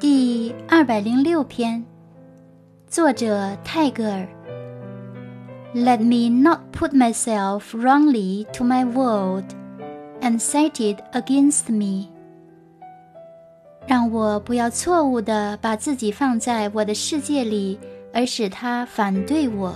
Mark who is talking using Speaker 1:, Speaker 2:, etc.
Speaker 1: 第二百零六篇作者泰戈尔 let me not put myself wrongly to my world and set it against me 让我不要错误的把自己放在我的世界里而使他反对我